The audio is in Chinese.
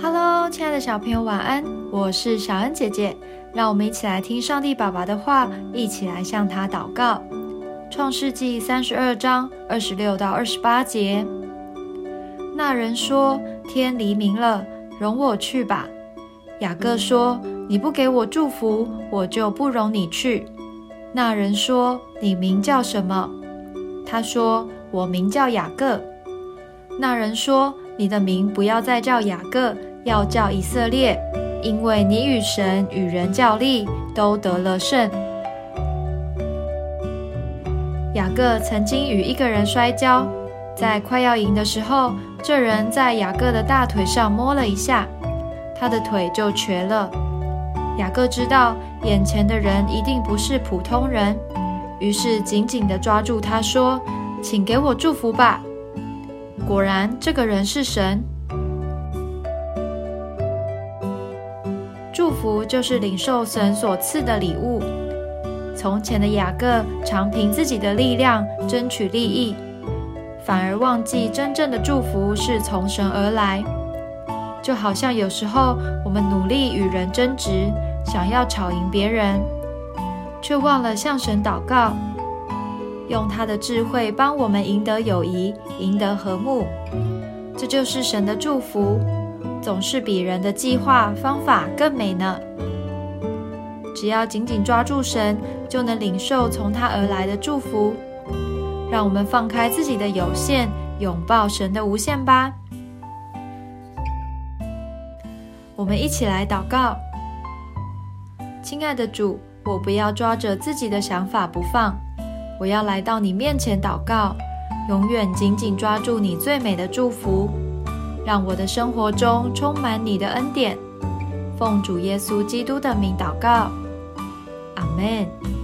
Hello，亲爱的小朋友，晚安！我是小恩姐姐，让我们一起来听上帝爸爸的话，一起来向他祷告。创世纪三十二章二十六到二十八节，那人说：“天黎明了，容我去吧。”雅各说：“你不给我祝福，我就不容你去。”那人说：“你名叫什么？”他说：“我名叫雅各。”那人说：“你的名不要再叫雅各，要叫以色列，因为你与神与人较力，都得了胜。”雅各曾经与一个人摔跤，在快要赢的时候，这人在雅各的大腿上摸了一下，他的腿就瘸了。雅各知道眼前的人一定不是普通人，于是紧紧地抓住他说：“请给我祝福吧。”果然，这个人是神。祝福就是领受神所赐的礼物。从前的雅各常凭自己的力量争取利益，反而忘记真正的祝福是从神而来。就好像有时候我们努力与人争执，想要吵赢别人，却忘了向神祷告。用他的智慧帮我们赢得友谊，赢得和睦，这就是神的祝福，总是比人的计划方法更美呢。只要紧紧抓住神，就能领受从他而来的祝福。让我们放开自己的有限，拥抱神的无限吧。我们一起来祷告，亲爱的主，我不要抓着自己的想法不放。我要来到你面前祷告，永远紧紧抓住你最美的祝福，让我的生活中充满你的恩典。奉主耶稣基督的名祷告，阿门。